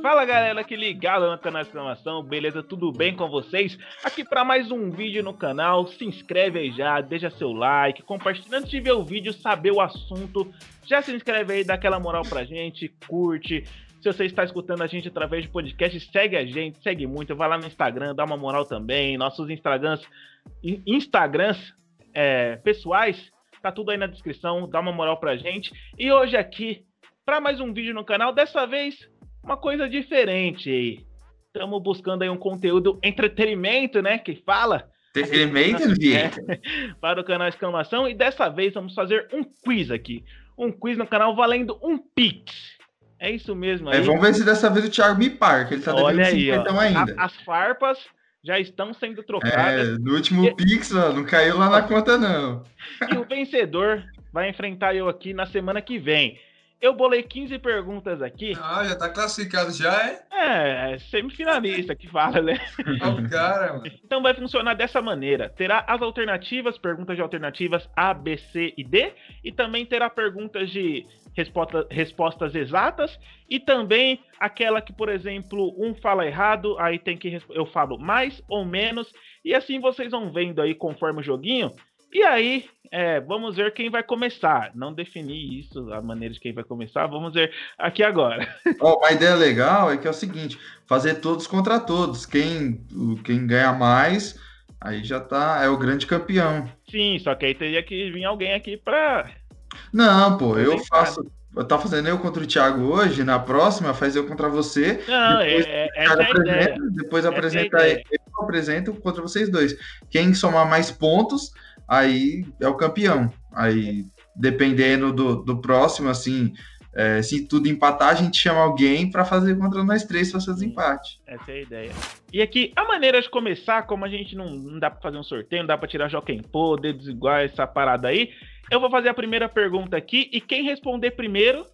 Fala galera que ligado no canal exclamação, beleza? Tudo bem com vocês? Aqui para mais um vídeo no canal, se inscreve aí já, deixa seu like, compartilha antes de ver o vídeo, saber o assunto, já se inscreve aí, dá aquela moral pra gente, curte. Se você está escutando a gente através de podcast, segue a gente, segue muito, vai lá no Instagram, dá uma moral também, nossos Instagrams, Instagrams é, pessoais, tá tudo aí na descrição, dá uma moral pra gente. E hoje aqui, para mais um vídeo no canal, dessa vez uma coisa diferente aí. Estamos buscando aí um conteúdo entretenimento, né? Que fala. Entretenimento, é, Para o canal Exclamação. E dessa vez vamos fazer um quiz aqui. Um quiz no canal valendo um Pix. É isso mesmo aí. É, vamos ver se dessa vez o Thiago me par, que ele tá Olha aí, ó, ainda. as farpas já estão sendo trocadas. É, no último e... Pix, ó, não caiu lá na conta, não. E o vencedor vai enfrentar eu aqui na semana que vem. Eu bolei 15 perguntas aqui. Ah, já tá classificado já, é? É, semifinalista que fala, né? o cara, mano. Então vai funcionar dessa maneira. Terá as alternativas, perguntas de alternativas A, B, C e D. E também terá perguntas de resposta, respostas exatas. E também aquela que, por exemplo, um fala errado, aí tem que eu falo mais ou menos. E assim vocês vão vendo aí conforme o joguinho e aí, é, vamos ver quem vai começar. Não defini isso, a maneira de quem vai começar, vamos ver aqui agora. Oh, uma ideia legal é que é o seguinte: fazer todos contra todos. Quem, quem ganha mais, aí já tá, é o grande campeão. Sim, só que aí teria que vir alguém aqui pra. Não, pô, eu faço. Eu tava fazendo eu contra o Thiago hoje, na próxima faz eu contra você. Não, depois, é, é, apresenta, é a ideia. Depois apresenta é eu apresento contra vocês dois. Quem somar mais pontos, aí é o campeão. Aí, dependendo do, do próximo, assim, é, se tudo empatar, a gente chama alguém para fazer contra nós três para fazer empate. Essa é a ideia. E aqui, a maneira de começar, como a gente não, não dá para fazer um sorteio, não dá para tirar Joaquim Pô, dedos iguais, essa parada aí, eu vou fazer a primeira pergunta aqui e quem responder primeiro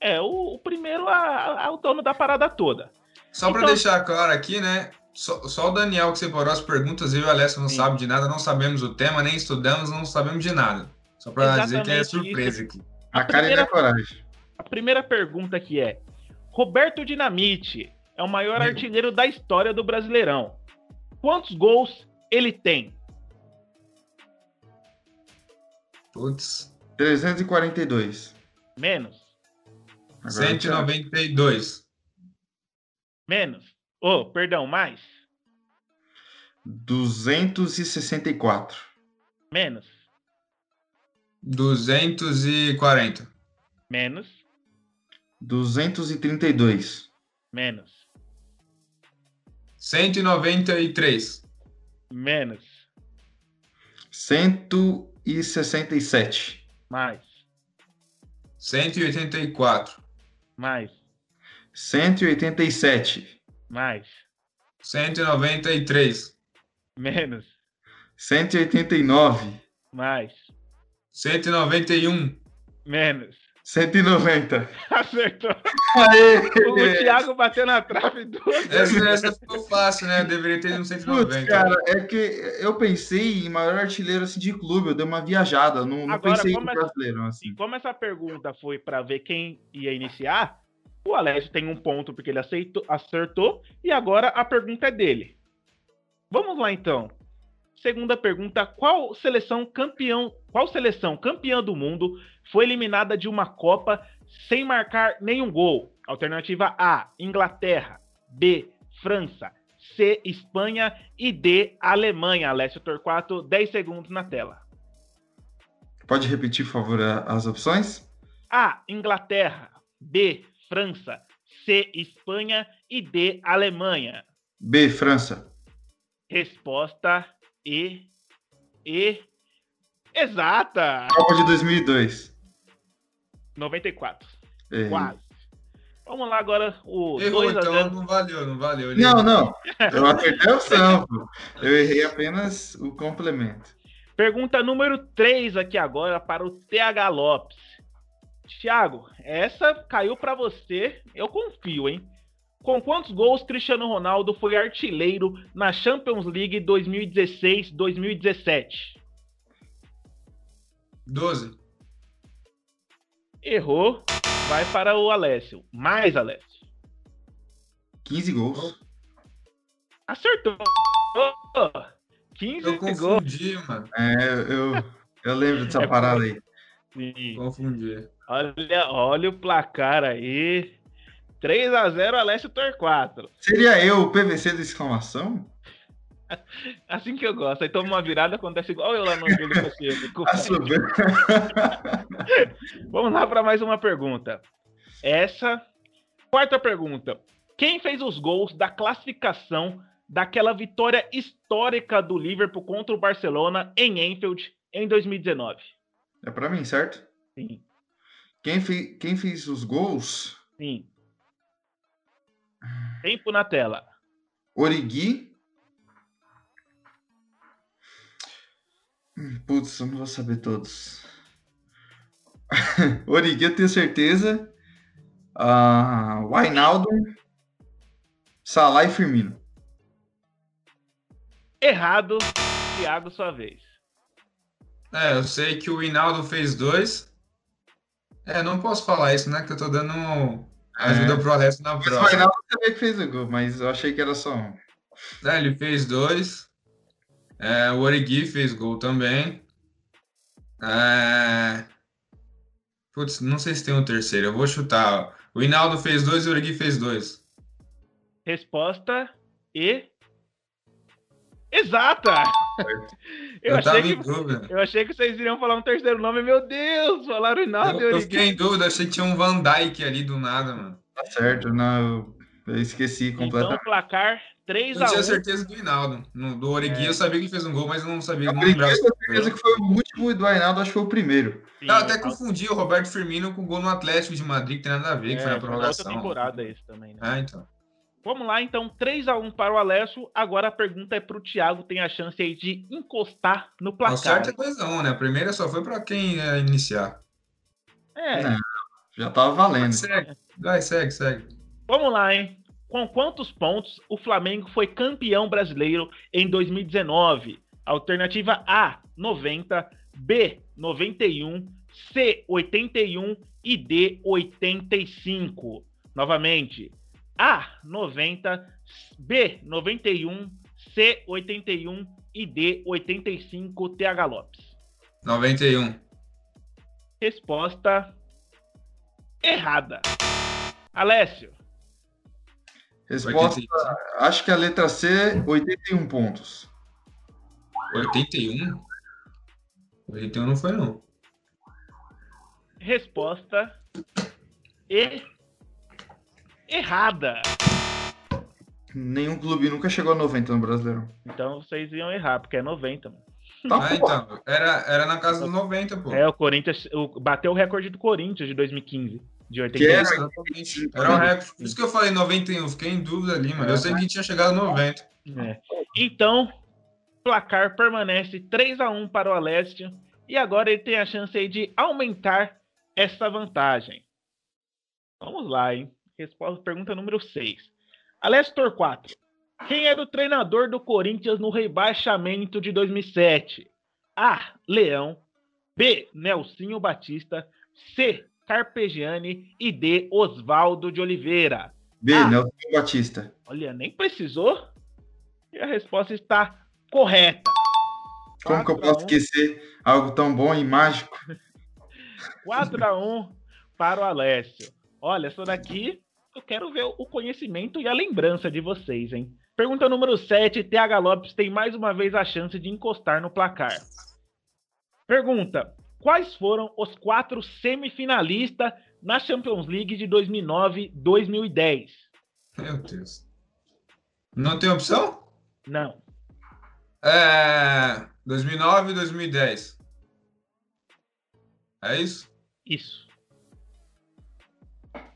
é o, o primeiro a, a, o dono da parada toda. Só então, para deixar claro aqui, né? Só, só, o Daniel que separou as perguntas, eu e o Alessio não sabem de nada, não sabemos o tema, nem estudamos, não sabemos de nada. Só para dizer que é surpresa isso. aqui. A, a cara e a coragem. A primeira pergunta aqui é: Roberto Dinamite é o maior Meu. artilheiro da história do Brasileirão. Quantos gols ele tem? Putz. 342. Menos. Agora 192. Menos. Oh, perdão, mais. 264. Menos. 240. Menos. 232. Menos. 193. Menos. 167. Mais. 184. Mais. 187. Mais. 193. Menos. 189. Mais. 191. Menos. 190. Acertou. Aê! O Thiago bateu na trave duas essa, essa ficou fácil, né? Eu deveria ter um 190. Putz, cara, é que eu pensei em maior artilheiro assim, de clube, eu dei uma viajada, não, não pensei em brasileiro. Assim. Como essa pergunta foi para ver quem ia iniciar, o Alessio tem um ponto porque ele aceitou, acertou, e agora a pergunta é dele. Vamos lá então. Segunda pergunta: qual seleção campeão, qual seleção campeã do mundo foi eliminada de uma Copa sem marcar nenhum gol? Alternativa A: Inglaterra, B: França, C: Espanha e D: Alemanha. Alessio Torquato, 10 segundos na tela. Pode repetir, por favor, as opções? A: Inglaterra, B: França, C, Espanha e D, Alemanha. B, França. Resposta E. E. Exata! Copa de 2002. 94. Errei. Quase. Vamos lá agora o Errou, 2 então 0. não valeu, não valeu. Ele não, não. Eu acertei a opção. Eu errei apenas o complemento. Pergunta número 3 aqui agora para o TH Lopes. Thiago, essa caiu para você, eu confio, hein? Com quantos gols Cristiano Ronaldo foi artilheiro na Champions League 2016-2017? 12. Errou. Vai para o Alessio. Mais, Alessio. 15 gols. Acertou. 15 Eu gols. confundi, mano. É, eu, eu lembro dessa É parada aí. Sim. Confundi. Olha, olha o placar aí. 3 a 0 Alessio Torquato. Seria eu o PVC da exclamação? Assim que eu gosto. Aí toma uma virada, acontece igual eu lá no Júlio Pacheco. Soberba. Vamos lá para mais uma pergunta. Essa. Quarta pergunta. Quem fez os gols da classificação daquela vitória histórica do Liverpool contra o Barcelona em Anfield em 2019? É pra mim, certo? Sim, Quem, fe... Quem fez os gols? sim. Tempo na tela. Origui. Putz, eu não vou saber todos. Origui, eu tenho certeza. Ah, Wijnaldum, Salah e Firmino. Errado. Thiago, sua vez. É, eu sei que o Hinaldo fez dois. É, não posso falar isso, né? Que eu tô dando ajuda É. pro Alessio na Mas o prova. Wijnaldum também que fez o gol, mas eu achei que era só um. É, ele fez dois. É, o Origi fez gol também. É... Putz, não sei se tem um terceiro. Eu vou chutar. O Hinaldo fez dois e o Origi fez dois. Resposta e. Exata! Eu, Eu, tava achei em que, dúvida. eu achei que vocês iriam falar um terceiro nome. Meu Deus! Falaram Hinaldo Eu, e eu fiquei em dúvida, achei que tinha um Van Dijk ali do nada, mano. Tá certo, não, eu, eu esqueci Então, completamente. placar Eu 3x1. tinha certeza do Hinaldo. No, do Origi É. eu sabia que fez um gol, mas eu não sabia, Eu não lembrava. tenho certeza que foi o último e do Wijnaldum, acho que foi o primeiro. Sim, Eu até é, confundi o Roberto Firmino com o gol no Atlético de Madrid, que tem nada a ver, que foi na outra prorrogação. temporada esse também, né? Ah, então. Vamos lá, então, 3x1 para o Alessio. Agora a pergunta é pro Thiago, tem a chance aí de encostar no O placar. certo é 2x1, né? A primeira só foi pra quem ia iniciar. É, Não. Já tava valendo. Segue. Vai, segue, segue. vamos lá, hein? Com quantos pontos o Flamengo foi campeão brasileiro em 2019? Alternativa A, 90, B, 91, C, 81 e D, 85. Novamente, A, 90, B, 91, C, 81 e D, 85, TH Lopes. 91. Resposta errada. Alessio, Resposta, 85. acho que a letra C, 81 pontos. 81? 81 não foi, não. resposta e errada. Nenhum clube nunca chegou a 90 no Brasileirão. Então vocês iam errar, porque é 90, mano. Tá, Ah, então. Era, era na casa dos 90, pô. É, o Corinthians o- bateu o recorde do Corinthians de 2015, de Que era- 80. Exatamente. Era um recorde. Por isso que eu falei 91. Eu fiquei em dúvida ali, mano. Eu sei que tinha chegado a 90. É. Então, placar permanece 3 a 1 para o Alessio e agora ele tem a chance aí de aumentar essa vantagem. Vamos lá, hein? Resposta pergunta número 6. Alessio Torquato. Quem era o treinador do Corinthians no rebaixamento de 2007? A. Leão. B. Nelsinho Batista. C. Carpegiani. E D. Oswaldo de Oliveira. B, Ah. Nelson Batista. Olha, nem precisou. E a resposta está correta. Como que eu 4 a posso 1. esquecer algo tão bom e mágico? 4x1 para o Alessio. Olha, essa daqui eu quero ver o conhecimento e a lembrança de vocês, hein? Pergunta número 7. TH Lopes tem mais uma vez a chance de encostar no placar. Pergunta: Quais foram os quatro semifinalistas na Champions League de 2009-2010? Meu Deus. Não tem opção? Não. É. 2009 e 2010. É isso? Isso.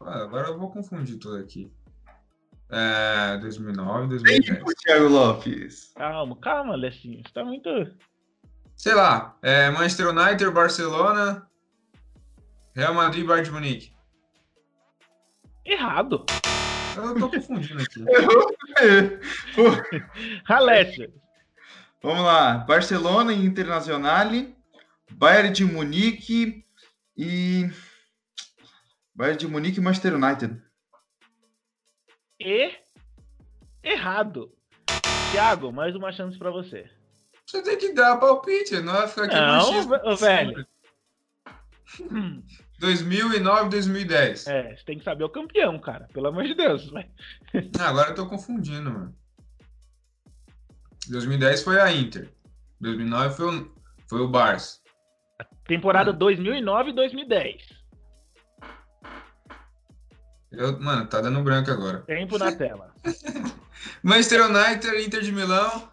Ah, agora eu vou confundir tudo aqui. É. 2009 e 2010. Tempo, Thiago Lopes. Calma, calma, Alessinho. Você tá muito. Sei lá. É Manchester United, Barcelona, Real Madrid Bayern de Munique. Errado. Eu tô confundindo aqui. Alessio. Vamos lá. Barcelona e Internazionale, Bayern de Munique e Bayern de Munique e Manchester United. E errado. Thiago, mais uma chance pra você. Você tem que dar palpite, não vai ficar aqui Não, velho. 2009, 2010. É, você tem que saber o campeão, cara. Pelo amor de Deus. Ah, agora eu tô confundindo, mano. 2010 foi a Inter. 2009 foi o, foi o Barça. Temporada 2009 e 2010. Eu, mano, tá dando branco agora. Tempo na tela. Manchester United, Inter de Milão,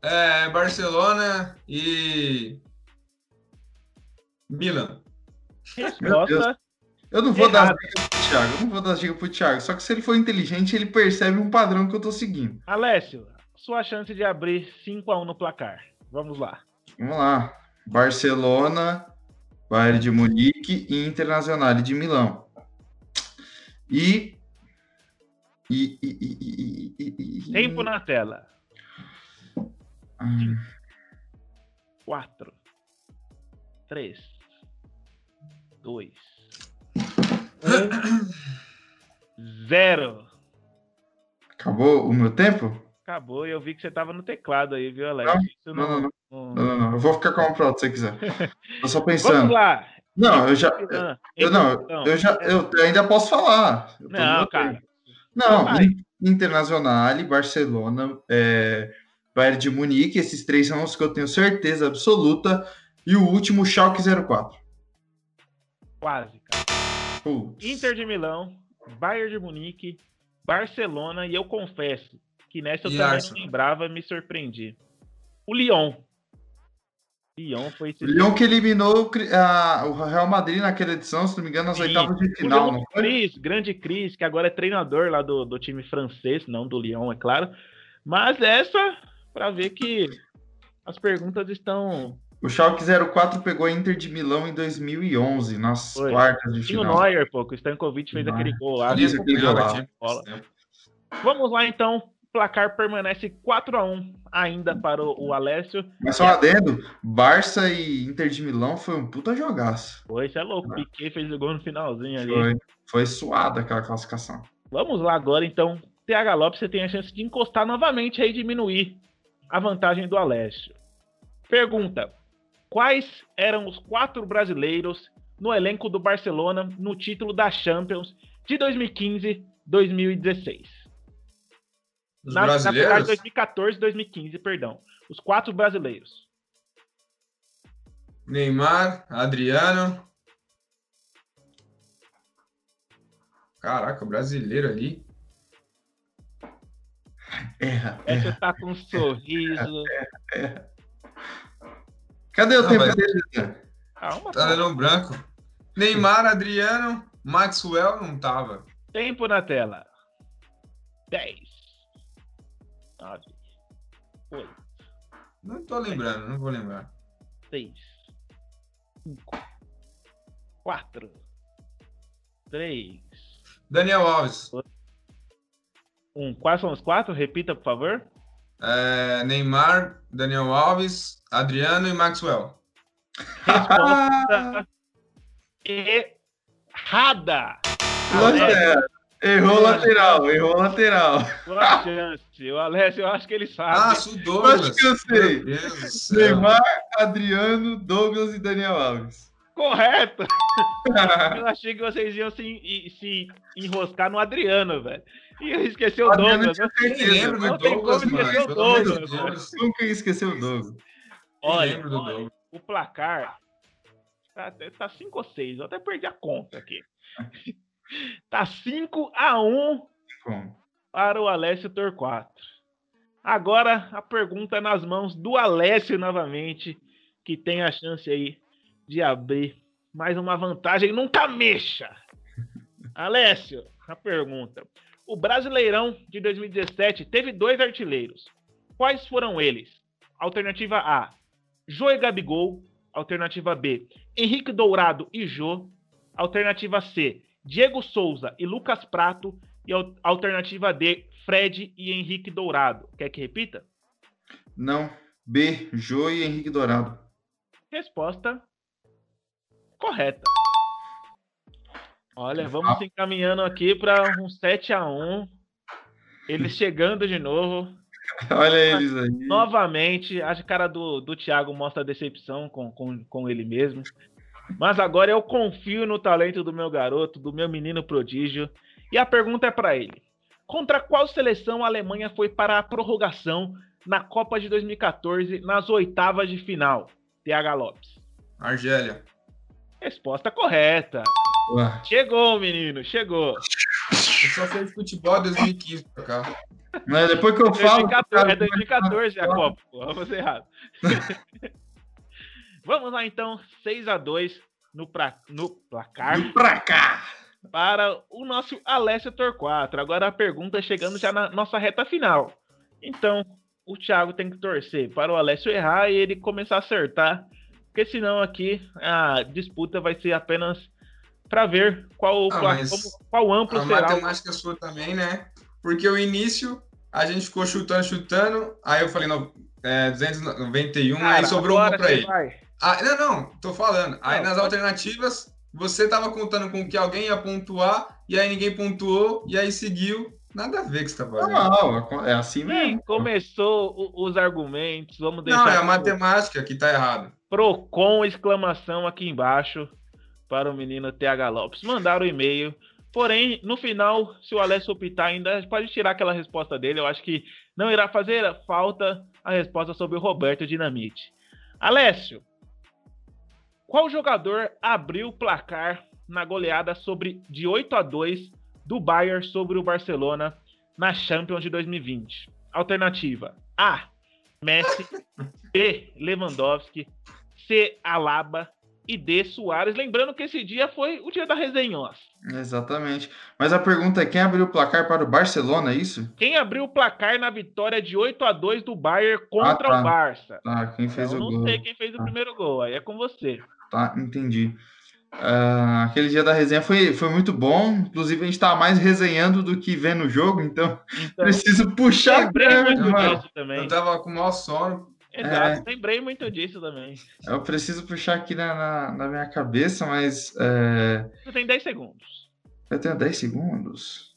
é, Barcelona e Milan. Resposta. Eu não vou dar dica pro Thiago, eu não vou dar dica pro Thiago. Só que se ele for inteligente, ele percebe um padrão que eu tô seguindo. Alessio, sua chance de abrir 5x1 no placar. Vamos lá. Vamos lá. Barcelona, Bayern de Munique e Internacional de Milão. E. E. e, e, Tempo na tela. 4, 3, 2, 1, 0. Acabou o meu tempo? Acabou e eu vi que você tava no teclado aí, viu? Isso Não, não, não. não- Não, não, não. Eu vou ficar com a pronta se você quiser. Tô só Vamos pensando. lá. Não, eu já. Eu, não, então, eu já. Eu ainda posso falar. Não, cara. Não, Internacional, Barcelona, é, Bayern de Munique, esses três são os que eu tenho certeza absoluta. E o último, Schalke 04. Quase, cara. Putz. Inter de Milão, Bayern de Munique, Barcelona e eu confesso que nessa eu E também Arsenal. não lembrava e me surpreendi. O Lyon. Lyon foi esse Lyon que eliminou a- o Real Madrid naquela edição, se não me engano, nas Sim. oitavas de final, não foi? Cris, grande Cris, que agora é treinador lá do, do time francês, não do Lyon, é claro. Mas essa, pra ver que as perguntas estão. O Schalke 04 pegou a Inter de Milão em 2011, nas Foi. quartas de Tinha o final. Neuer, pô, o Stankovic fez Neuer. aquele gol lá. Ali Isso, aquele. Champions, né? Vamos lá então. O placar permanece 4 a 1 ainda para o, o Alessio. Mas só adendo, Barça e Inter de Milão foi um puta jogaço. Pô, isso é louco. Piquet fez o gol no finalzinho ali. Foi, foi suada aquela classificação. Vamos lá agora, então. TH Lopes, você tem a chance de encostar novamente e diminuir a vantagem do Alessio. Pergunta: Quais eram os quatro brasileiros no elenco do Barcelona no título da Champions de 2015-2016? Os Na, na verdade, brasileiros? 2014 2015, perdão. Os quatro brasileiros. Neymar, Adriano. Caraca, brasileiro ali. Erra, Essa erra. tá com um sorriso. Cadê o Não, tempo mas- dele? Calma, Tá dando branco. Neymar, Adriano, Maxwell não tava. Tempo na tela. 10. 9. 8. Não tô lembrando, não vou lembrar. 6. 5. 4. 3. Daniel Alves. 1. Quais são os quatro? Repita, por favor. É, Neymar, Daniel Alves, Adriano e Maxwell. Resposta errada. Nossa, Errou lateral, errou lateral. boa chance. O Alessio, eu acho que ele Ah, sabe. o Douglas. Acho que eu sei. Neymar, Adriano, Douglas e Daniel Alves. Correto. Eu achei que vocês iam se, se enroscar no Adriano, velho. E eu esqueci o Adriano Douglas. né? Nem certeza. lembro do Não tem Douglas, como mano. o Douglas, Deus. Nunca ia esquecer o Douglas. Nem Olha, lembro do olha, Douglas. o placar tá 5 tá cinco ou 6. Eu até perdi a conta aqui. Tá 5 a 1 Como? para o Alessio Torquato. Agora a pergunta é nas mãos do Alessio novamente, que tem a chance aí de abrir mais uma vantagem. Nunca mexa! Alessio, a pergunta. O Brasileirão de 2017 teve dois artilheiros. Quais foram eles? Alternativa A, Jô e Gabigol. Alternativa B, Henrique Dourado e Jô. Alternativa C, Diego Souza e Lucas Prato. E al- alternativa D, Fred e Henrique Dourado. Quer que repita? Não. B, Jô e Henrique Dourado. Resposta correta. Olha, vamos encaminhando aqui para um 7 a 1 Eles chegando de novo. Olha eles aí. Novamente, a cara do, do Thiago mostra decepção com, com, com ele mesmo. Mas agora eu confio no talento do meu garoto, do meu menino prodígio. E a pergunta é para ele: Contra qual seleção a Alemanha foi para a prorrogação na Copa de 2014, nas oitavas de final? TH Lopes. Argélia. Resposta correta. Ué. Chegou, menino, chegou. Eu só sei de futebol 2015 pra cá. Mas depois que eu falo. 2014, é 2014 a Copa, pô. Vamos errado. Vamos lá então, 6 a 2 no, pra, no placar pra cá. para o nosso Alessio Torquato. Agora a pergunta chegando já na nossa reta final. Então, o Thiago tem que torcer para o Alessio errar e ele começar a acertar, porque senão aqui a disputa vai ser apenas para ver qual, Ah, qual, qual amplo A será. o- matemática sua também, né? Porque o início, a gente ficou chutando, chutando. Aí eu falei, não, é, 291, Cara, aí sobrou uma você ele. vai. Ah, não, não, tô falando. Aí Não, nas pode- alternativas, você tava contando com que alguém ia pontuar, e aí ninguém pontuou, e aí seguiu. Nada a ver que você tá fazendo. Não, é assim Sim, mesmo. começou o- os argumentos. Vamos deixar Não, é a matemática que tá errado. Procon exclamação aqui embaixo para o menino TH Lopes. Mandaram o e-mail. Porém, no final, se o Alessio optar ainda, pode tirar aquela resposta dele. Eu acho que não irá fazer falta a resposta sobre o Roberto Dinamite. Alessio, qual jogador abriu o placar na goleada sobre de 8 a 2 do Bayern sobre o Barcelona na Champions de 2020? Alternativa: A. Messi, B. Lewandowski, C. Alaba e D. Soares. Lembrando que esse dia foi o dia da resenhos. Exatamente. Mas a pergunta é: quem abriu o placar para o Barcelona, é isso? Quem abriu o placar na vitória de 8 a 2 do Bayern contra Ah, tá. o Barça? Tá, quem fez Eu o não gol? sei quem fez o Tá. primeiro gol, aí é com você. Tá, entendi. Ah, aquele dia da resenha foi, foi muito bom. Inclusive, a gente tava mais resenhando do que vendo o jogo, então Então, preciso puxar lembrei muito disso também. Eu tava com o maior sono. Exato, lembrei muito disso também. Eu preciso puxar aqui na, na, na minha cabeça, mas é, Você tem 10 segundos. eu tenho 10 segundos.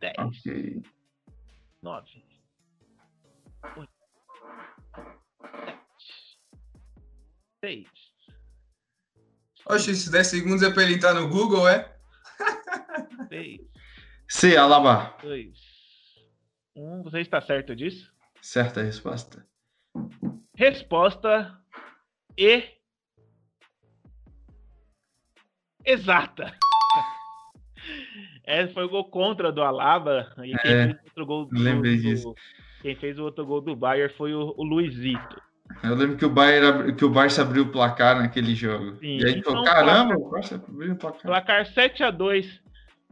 10, Ok. 9, 8, 7, 6, Oxe, esses 10 segundos é pra ele entrar no Google, é? 6, C, Alaba. 2, 1. Você está certo disso? Certa resposta. Resposta E. Exata. É, foi o gol contra do Alaba. E quem É, fez o outro gol do, lembrei do- disso. Quem fez o outro gol do Bayern foi o, o Luizito. Eu lembro que o, Bayern, que o Barça abriu o placar naquele jogo. Sim, E aí então, falou: caramba, placar- o Barça abriu o placar. Placar 7 a 2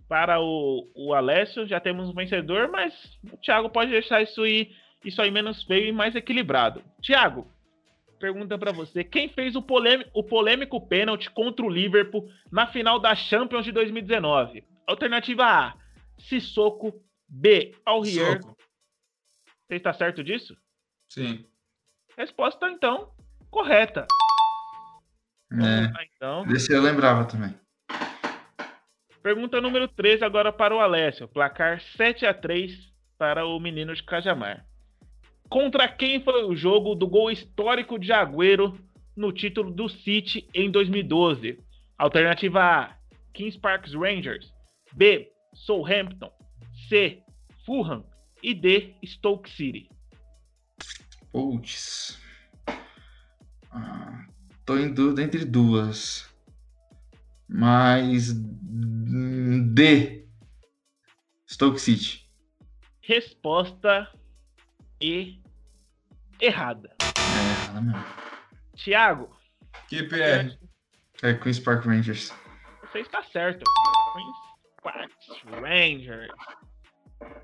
para o, o Alessio. Já temos um vencedor, mas o Thiago pode deixar isso aí, isso aí menos feio e mais equilibrado. Thiago, pergunta para você: quem fez o, polêmico, o polêmico pênalti contra o Liverpool na final da Champions de 2019? Alternativa A: Sissoko. B. Aurier. Você está certo disso? Sim. Resposta então correta. É, então. desse eu lembrava também. Pergunta número 13 agora para o Alessio. Placar 7 a 3 para o menino de Cajamar. Contra quem foi o jogo do gol histórico de Agüero no título do City em 2012? Alternativa A: Kings Park Rangers. B: Southampton. C: Fulham. E D: Stoke City. Putz. Ah, tô em dúvida entre duas. Mas. D. Stoke City. Resposta E errada. É, ela mesmo. Thiago, QPR. É Queen's Park Rangers. Você está certo. Queens Parks Rangers.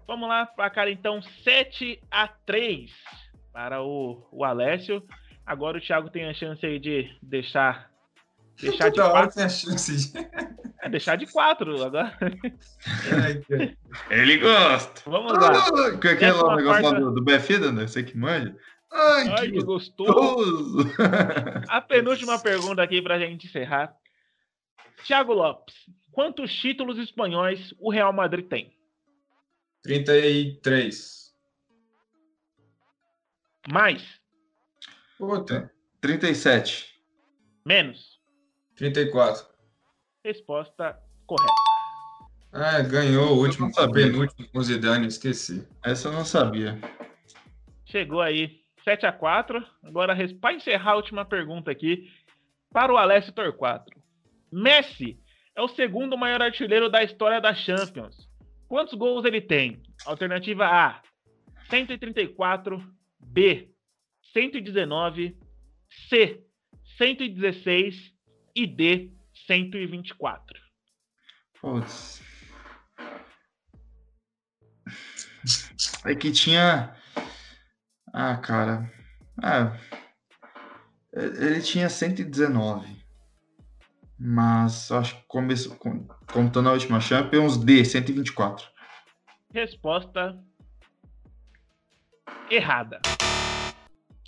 Vamos lá, placar então 7 a 3 para o, o Alessio. Agora o Thiago tem a chance aí de deixar deixar de 4. tem a chance de. É, deixar de 4 agora. Ele gosta! Vamos lá. Ah, que aquele negócio lá do, do Befida, né? Você que manja. Ai, Ai, que que gostoso. gostoso! A penúltima pergunta aqui pra gente encerrar. Thiago Lopes, quantos títulos espanhóis o Real Madrid tem? 33. Mais? Puta. 37. Menos? 34. Resposta correta. É, ganhou o último, penúltimo com o Zidane, esqueci. Essa eu não sabia. Chegou aí 7 a 4 Agora, para encerrar a última pergunta aqui, para o Alessio Torquato. Messi é o segundo maior artilheiro da história da Champions. Quantos gols ele tem? Alternativa A, 134. B, 119. C, 116. E D, 124. Putz. É que tinha. Ah, cara. Ah, ele tinha 119. Mas acho que começou, com- contando a última Champions, D, 124. Resposta errada.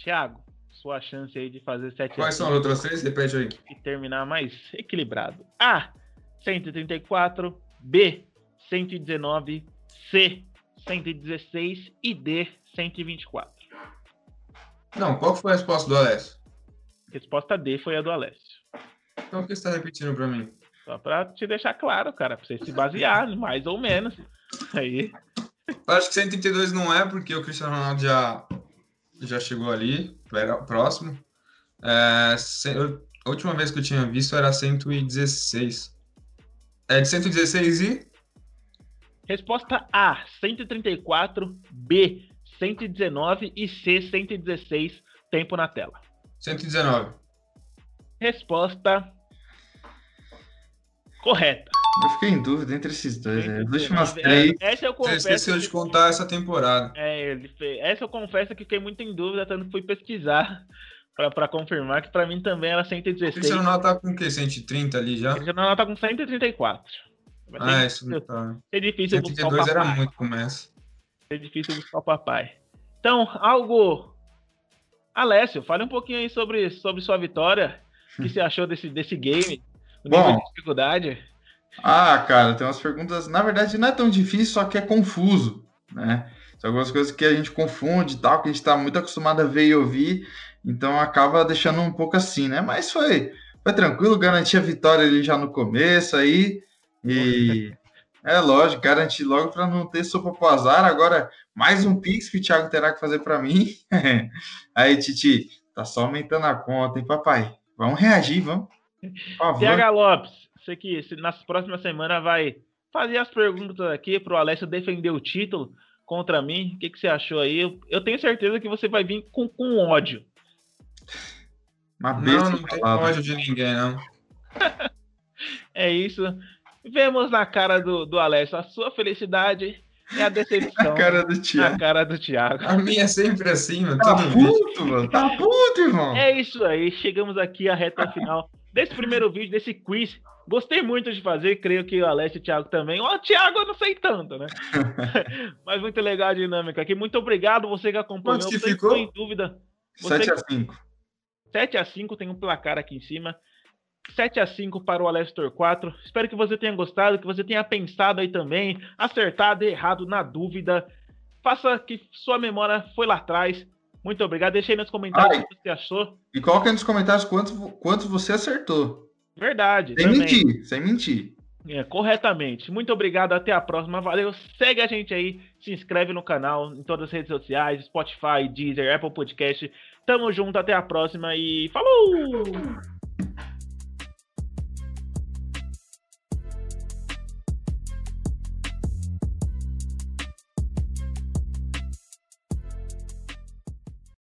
Thiago, sua chance aí de fazer 7 a Quais são as outras três? Repete aí. e terminar mais equilibrado. A, 134, B, 119, C, 116 e D, 124. Não, qual foi a resposta do Alessio? Resposta D foi a do Alessio. Então por que você está repetindo para mim? Só pra te deixar claro, cara, pra você se basear, mais ou menos. Aí, Eu acho que 132 não é, porque o Cristiano Ronaldo já, já chegou ali, era próximo. É, eu- a última vez que eu tinha visto era 116. É de 116 e? resposta A, 134, B, 119 e C, 116. Tempo na tela. 119. Resposta correta. Eu fiquei em dúvida entre esses dois. né? As últimas 119. três. Essa eu Você confesso. esqueceu de que- contar essa temporada. É, ele fez. Essa eu confesso que fiquei muito em dúvida, tanto que fui pesquisar pra, pra confirmar que pra mim também era O 116. Cristiano Ronaldo tá com o quê? 130 ali já? O Cristiano Ronaldo tá com 134. Vai ter Ah, que isso não tá. ser difícil buscar o 132 era papai. muito começo. Vai ser difícil buscar o papai. Então, algo. Alessio, fale um pouquinho aí sobre, sobre sua vitória. O que você achou desse, desse game? O nível Bom. de dificuldade? Ah, cara, tem umas perguntas. Na verdade, não é tão difícil, só que é confuso, né? São algumas coisas que a gente confunde e tal, que a gente tá muito acostumado a ver e ouvir, então acaba deixando um pouco assim, né? Mas foi, foi tranquilo, garanti a vitória ali já no começo aí. E é lógico, garanti logo para não ter sopa pro azar. Agora, mais um Pix que o Thiago terá que fazer para mim. aí, Titi, tá só aumentando a conta, hein, papai? Vamos reagir, vamos. Por favor. TH Lopes, você que nas próximas semanas vai fazer as perguntas aqui pro Alessio defender o título contra mim. O que, que você achou aí? Eu, eu tenho certeza que você vai vir com, com ódio. Uma Não, besta não tem palavra. ódio de ninguém, não. É isso. Vemos na cara do, do Alessio a sua felicidade e a decepção A cara do na Thiago. cara do Thiago. A minha é sempre assim, mano. Tá puto, mano. Tá puto, irmão. É isso aí. Chegamos aqui à reta final desse primeiro vídeo, desse quiz. Gostei muito de fazer, creio que o Alessio e o Thiago também. O Thiago eu não sei tanto, né? Mas muito legal a dinâmica aqui. Muito obrigado você que acompanhou. Quanto que Você ficou? em dúvida. Você- 7 a 5 7 a 5 tem um placar aqui em cima. 7 a 5 para o Alessio Torquato. Espero que você tenha gostado, que você tenha pensado aí também, acertado e errado na dúvida. Faça que sua memória foi lá atrás. Muito obrigado. Deixe aí nos comentários Ai. o que você achou. E coloca aí nos comentários quantos, quantos você acertou. Verdade. Sem também. mentir, sem mentir. É, corretamente. Muito obrigado. Até a próxima. Valeu. Segue a gente aí. Se inscreve no canal, em todas as redes sociais, Spotify, Deezer, Apple Podcast. Tamo junto. Até a próxima e falou!